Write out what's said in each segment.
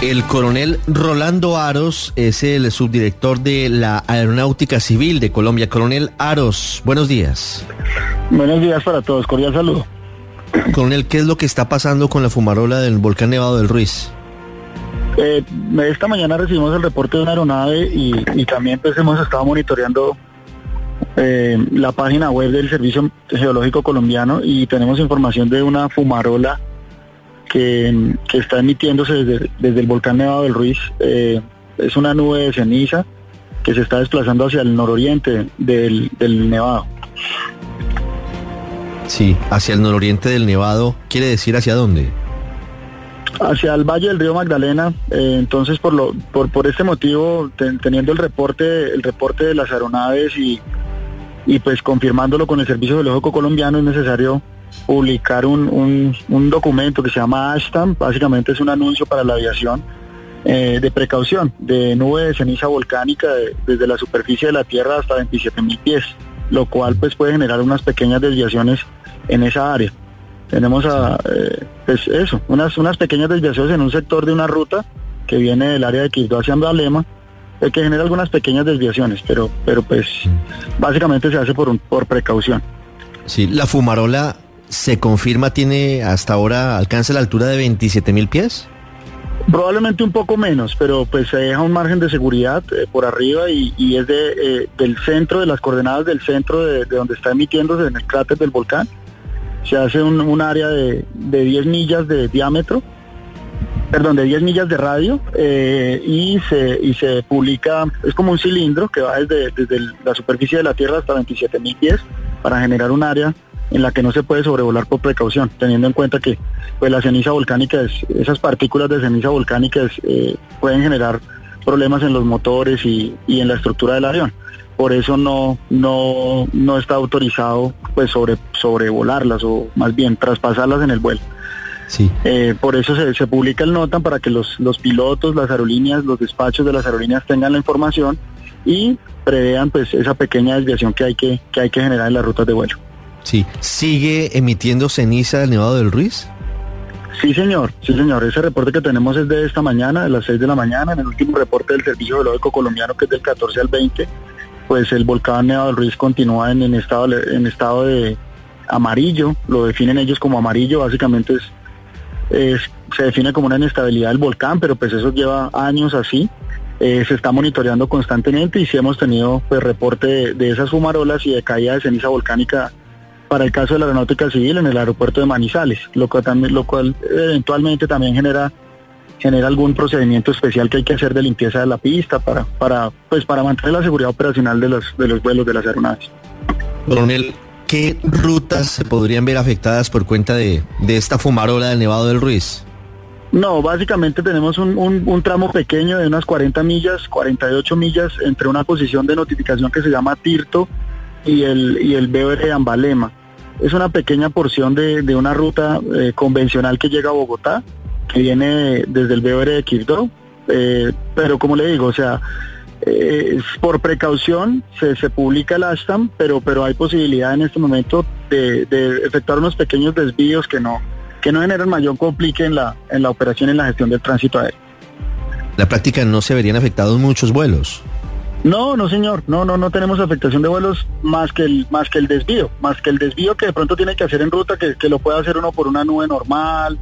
El coronel Rolando Aros es el subdirector de la Aeronáutica Civil de Colombia. Coronel Aros, buenos días. Buenos días para todos, cordial saludo. Coronel, ¿qué es lo que está pasando con la fumarola del volcán Nevado del Ruiz? Eh, esta mañana recibimos el reporte de una aeronave y, también pues hemos estado monitoreando eh, la página web del Servicio Geológico Colombiano y tenemos información de una fumarola que, está emitiéndose desde, el volcán Nevado del Ruiz. Eh, es una nube de ceniza que se está desplazando hacia el nororiente del, Nevado. Sí, hacia el nororiente del Nevado, ¿quiere decir hacia dónde? Hacia el valle del río Magdalena. Eh, entonces, por, lo, por, por este motivo, teniendo el reporte, el reporte de las aeronaves y, y pues confirmándolo con el Servicio Geológico Colombiano, es necesario publicar un, un, documento que se llama ASTAM, básicamente es un anuncio para la aviación eh, de precaución de nube de ceniza volcánica desde la superficie de la Tierra hasta 27 mil pies, lo cual pues puede generar unas pequeñas desviaciones en esa área. Tenemos a, eh, pues eso, unas, unas pequeñas desviaciones en un sector de una ruta que viene del área de Quibdó hacia Andalema, eh, que genera algunas pequeñas desviaciones, pero, pero pues básicamente se hace por, un, por precaución. Sí, la fumarola se confirma tiene hasta ahora alcanza la altura de 27 mil pies? Probablemente un poco menos, pero pues se deja un margen de seguridad eh, por arriba y, es de, eh, del centro, de las coordenadas del centro de, donde está emitiéndose en el cráter del volcán. Se hace un, área de, de, 10 millas de diámetro, perdón, de 10 millas de radio eh, y, se, y se publica, es como un cilindro que va desde, desde la superficie de la Tierra hasta 27 mil pies para generar un área en la que no se puede sobrevolar por precaución, teniendo en cuenta que pues la ceniza volcánica, es, esas partículas de ceniza volcánica eh, pueden generar problemas en los motores y, en la estructura del avión. Por eso no, no, no está autorizado pues sobre, sobrevolarlas o más bien traspasarlas en el vuelo. Sí. Eh, por eso se, se, publica el NOTAM para que los, los pilotos, las aerolíneas, los despachos de las aerolíneas tengan la información y prevean pues esa pequeña desviación que hay que, que hay que generar en las rutas de vuelo. Sí. ¿Sigue emitiendo ceniza del Nevado del Ruiz? Sí, señor. Sí, señor. Ese reporte que tenemos es de esta mañana, de las 6 de la mañana. En el último reporte del Servicio Geológico Colombiano, que es del 14 al 20, pues el volcán Nevado del Ruiz continúa en, estado, en estado de amarillo. Lo definen ellos como amarillo. Básicamente es, se define como una inestabilidad del volcán, pero pues eso lleva años así. Eh, se está monitoreando constantemente y sí hemos tenido pues reporte de, de esas fumarolas y de caída de ceniza volcánica para el caso de la aeronáutica civil en el aeropuerto de Manizales, lo cual, también, lo cual eventualmente también genera genera algún procedimiento especial que hay que hacer de limpieza de la pista para para pues para mantener la seguridad operacional de los de los vuelos de las aeronaves. Coronel, ¿qué rutas se podrían ver afectadas por cuenta de, de esta fumarola del Nevado del Ruiz? No, básicamente tenemos un, un, un, tramo pequeño de unas 40 millas, 48 millas entre una posición de notificación que se llama Tirto y el, y el BR de Ambalema es una pequeña porción de, una ruta eh, convencional que llega a Bogotá, que viene desde el BR de Quibdó, eh, pero como le digo, o sea, eh, por precaución se, se publica el ASTAM, pero, pero hay posibilidad en este momento de, efectuar unos pequeños desvíos que no, que no generan mayor complique en la, en la operación en la gestión del tránsito aéreo. La práctica no se verían afectados muchos vuelos. No, no señor, no, no, no tenemos afectación de vuelos más que el, más que el desvío, más que el desvío que de pronto tiene que hacer en ruta, que, que lo puede hacer uno por una nube normal,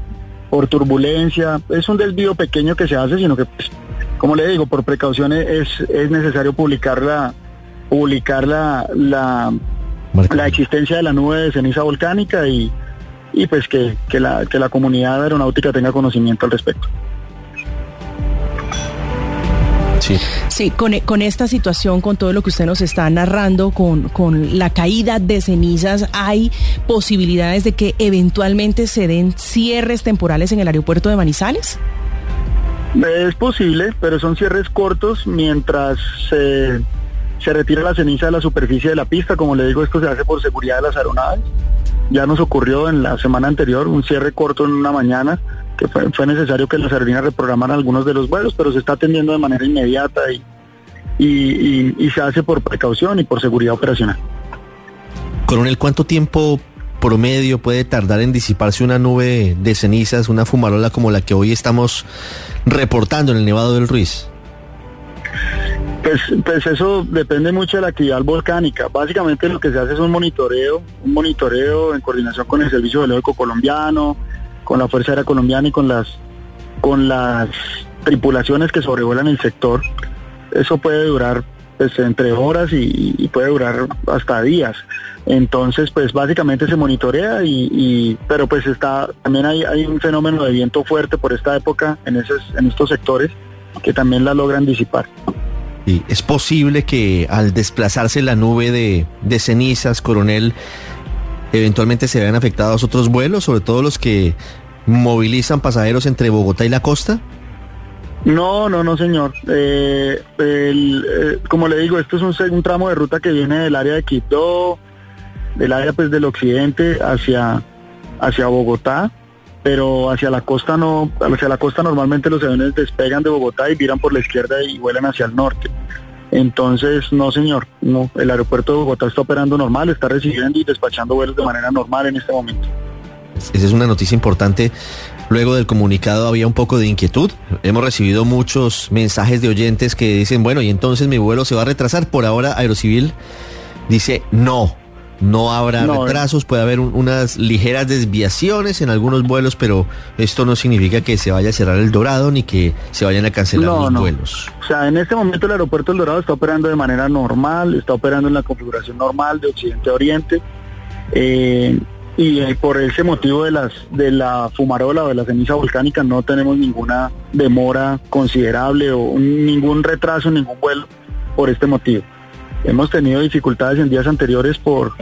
por turbulencia, es un desvío pequeño que se hace, sino que, pues, como le digo, por precauciones es, es necesario publicar la, publicar la, la, la existencia de la nube de ceniza volcánica y, y pues que, que, la, que la comunidad aeronáutica tenga conocimiento al respecto. Sí, con, esta situación, con todo lo que usted nos está narrando, con, con la caída de cenizas, ¿hay posibilidades de que eventualmente se den cierres temporales en el aeropuerto de Manizales? Es posible, pero son cierres cortos mientras se, se retira la ceniza de la superficie de la pista. Como le digo, esto se hace por seguridad de las aeronaves. Ya nos ocurrió en la semana anterior un cierre corto en una mañana que fue, necesario que las aerolíneas reprogramaran algunos de los vuelos, pero se está atendiendo de manera inmediata y, y, se hace por precaución y por seguridad operacional. Coronel, ¿cuánto tiempo promedio puede tardar en disiparse una nube de cenizas, una fumarola como la que hoy estamos reportando en el Nevado del Ruiz? Pues, pues eso depende mucho de la actividad volcánica. Básicamente lo que se hace es un monitoreo, un monitoreo en coordinación con el Servicio Geológico Colombiano, con la Fuerza Aérea Colombiana y con las con las tripulaciones que sobrevuelan el sector. Eso puede durar pues entre horas y, puede durar hasta días. Entonces, pues básicamente se monitorea y, pero pues está también hay, hay un fenómeno de viento fuerte por esta época en esos en estos sectores que también la logran disipar. Y es posible que al desplazarse la nube de, de cenizas, coronel, eventualmente se vean afectados otros vuelos, sobre todo los que movilizan pasajeros entre Bogotá y la costa. No, no, no, señor. Eh, eh, como le digo, esto es un, tramo de ruta que viene del área de Quito, del área pues del occidente hacia, hacia Bogotá, pero hacia la costa no, hacia la costa normalmente los aviones despegan de Bogotá y viran por la izquierda y vuelan hacia el norte. Entonces, no, señor, no, el aeropuerto de Bogotá está operando normal, está recibiendo y despachando vuelos de manera normal en este momento. Esa es una noticia importante Luego del comunicado había un poco de inquietud. Hemos recibido muchos mensajes de oyentes que dicen, bueno, y entonces mi vuelo se va a retrasar. Por ahora Aerocivil dice no. No habrá retrasos, puede haber unas ligeras desviaciones en algunos vuelos, pero esto no significa que se vaya a cerrar el Dorado ni que se vayan a cancelar los vuelos. O sea, en este momento el aeropuerto del Dorado está operando de manera normal, está operando en la configuración normal de Occidente a Oriente. Eh, y eh, por ese motivo de las de la fumarola o de la ceniza volcánica no tenemos ninguna demora considerable o ningún retraso, ningún vuelo por este motivo. Hemos tenido dificultades en días anteriores por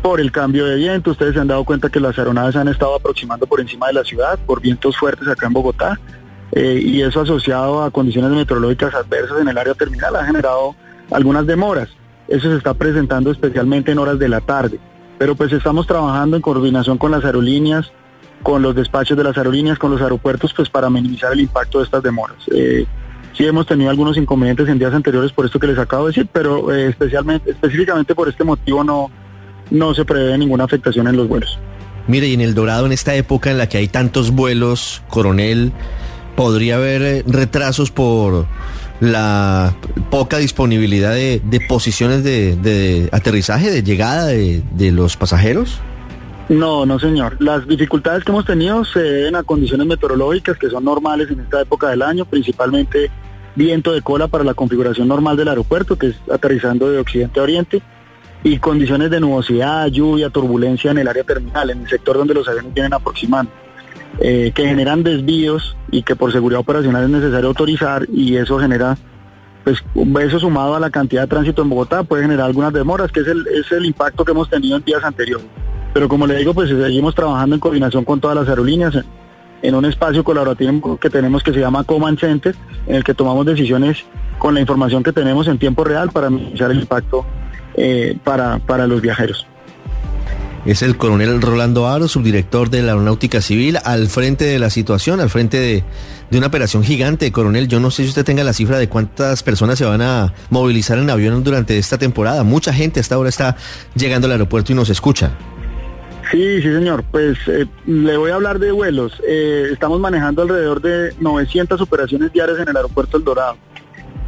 por el cambio de viento. Ustedes se han dado cuenta que las aeronaves han estado aproximando por encima de la ciudad por vientos fuertes acá en Bogotá eh, y eso asociado a condiciones meteorológicas adversas en el área terminal ha generado algunas demoras. Eso se está presentando especialmente en horas de la tarde. Pero pues estamos trabajando en coordinación con las aerolíneas, con los despachos de las aerolíneas, con los aeropuertos, pues para minimizar el impacto de estas demoras. Eh, sí hemos tenido algunos inconvenientes en días anteriores por esto que les acabo de decir, pero eh, especialmente, específicamente por este motivo no, no se prevé ninguna afectación en los vuelos. Mire, y en El Dorado, en esta época en la que hay tantos vuelos, coronel, ¿podría haber eh, retrasos por la poca disponibilidad de, posiciones de, aterrizaje, de llegada de, los pasajeros? No, no señor. Las dificultades que hemos tenido se deben a condiciones meteorológicas que son normales en esta época del año, principalmente viento de cola para la configuración normal del aeropuerto, que es aterrizando de occidente a oriente, y condiciones de nubosidad, lluvia, turbulencia en el área terminal, en el sector donde los aviones vienen aproximando. Eh, que generan desvíos y que por seguridad operacional es necesario autorizar y eso genera, pues eso sumado a la cantidad de tránsito en Bogotá puede generar algunas demoras, que es el, es el impacto que hemos tenido en días anteriores. Pero como le digo, pues seguimos trabajando en coordinación con todas las aerolíneas en, un espacio colaborativo que tenemos que se llama Command Center, en el que tomamos decisiones con la información que tenemos en tiempo real para minimizar el impacto eh, para, para los viajeros es el coronel Rolando Aro, subdirector de la Aeronáutica Civil, al frente de la situación, al frente de, una operación gigante. Coronel, yo no sé si usted tenga la cifra de cuántas personas se van a movilizar en avión durante esta temporada. Mucha gente hasta ahora está llegando al aeropuerto y nos escucha. Sí, sí, señor. Pues eh, le voy a hablar de vuelos. Eh, estamos manejando alrededor de 900 operaciones diarias en el aeropuerto El Dorado.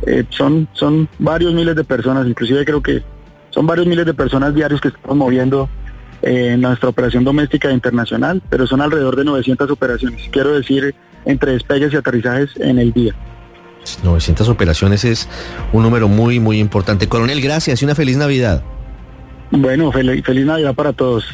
Eh, son, son varios miles de personas, inclusive creo que son varios miles de personas diarios que estamos moviendo en nuestra operación doméstica e internacional, pero son alrededor de 900 operaciones. Quiero decir, entre despegues y aterrizajes en el día. 900 operaciones es un número muy, muy importante. Coronel, gracias y una feliz Navidad. Bueno, feliz Navidad para todos.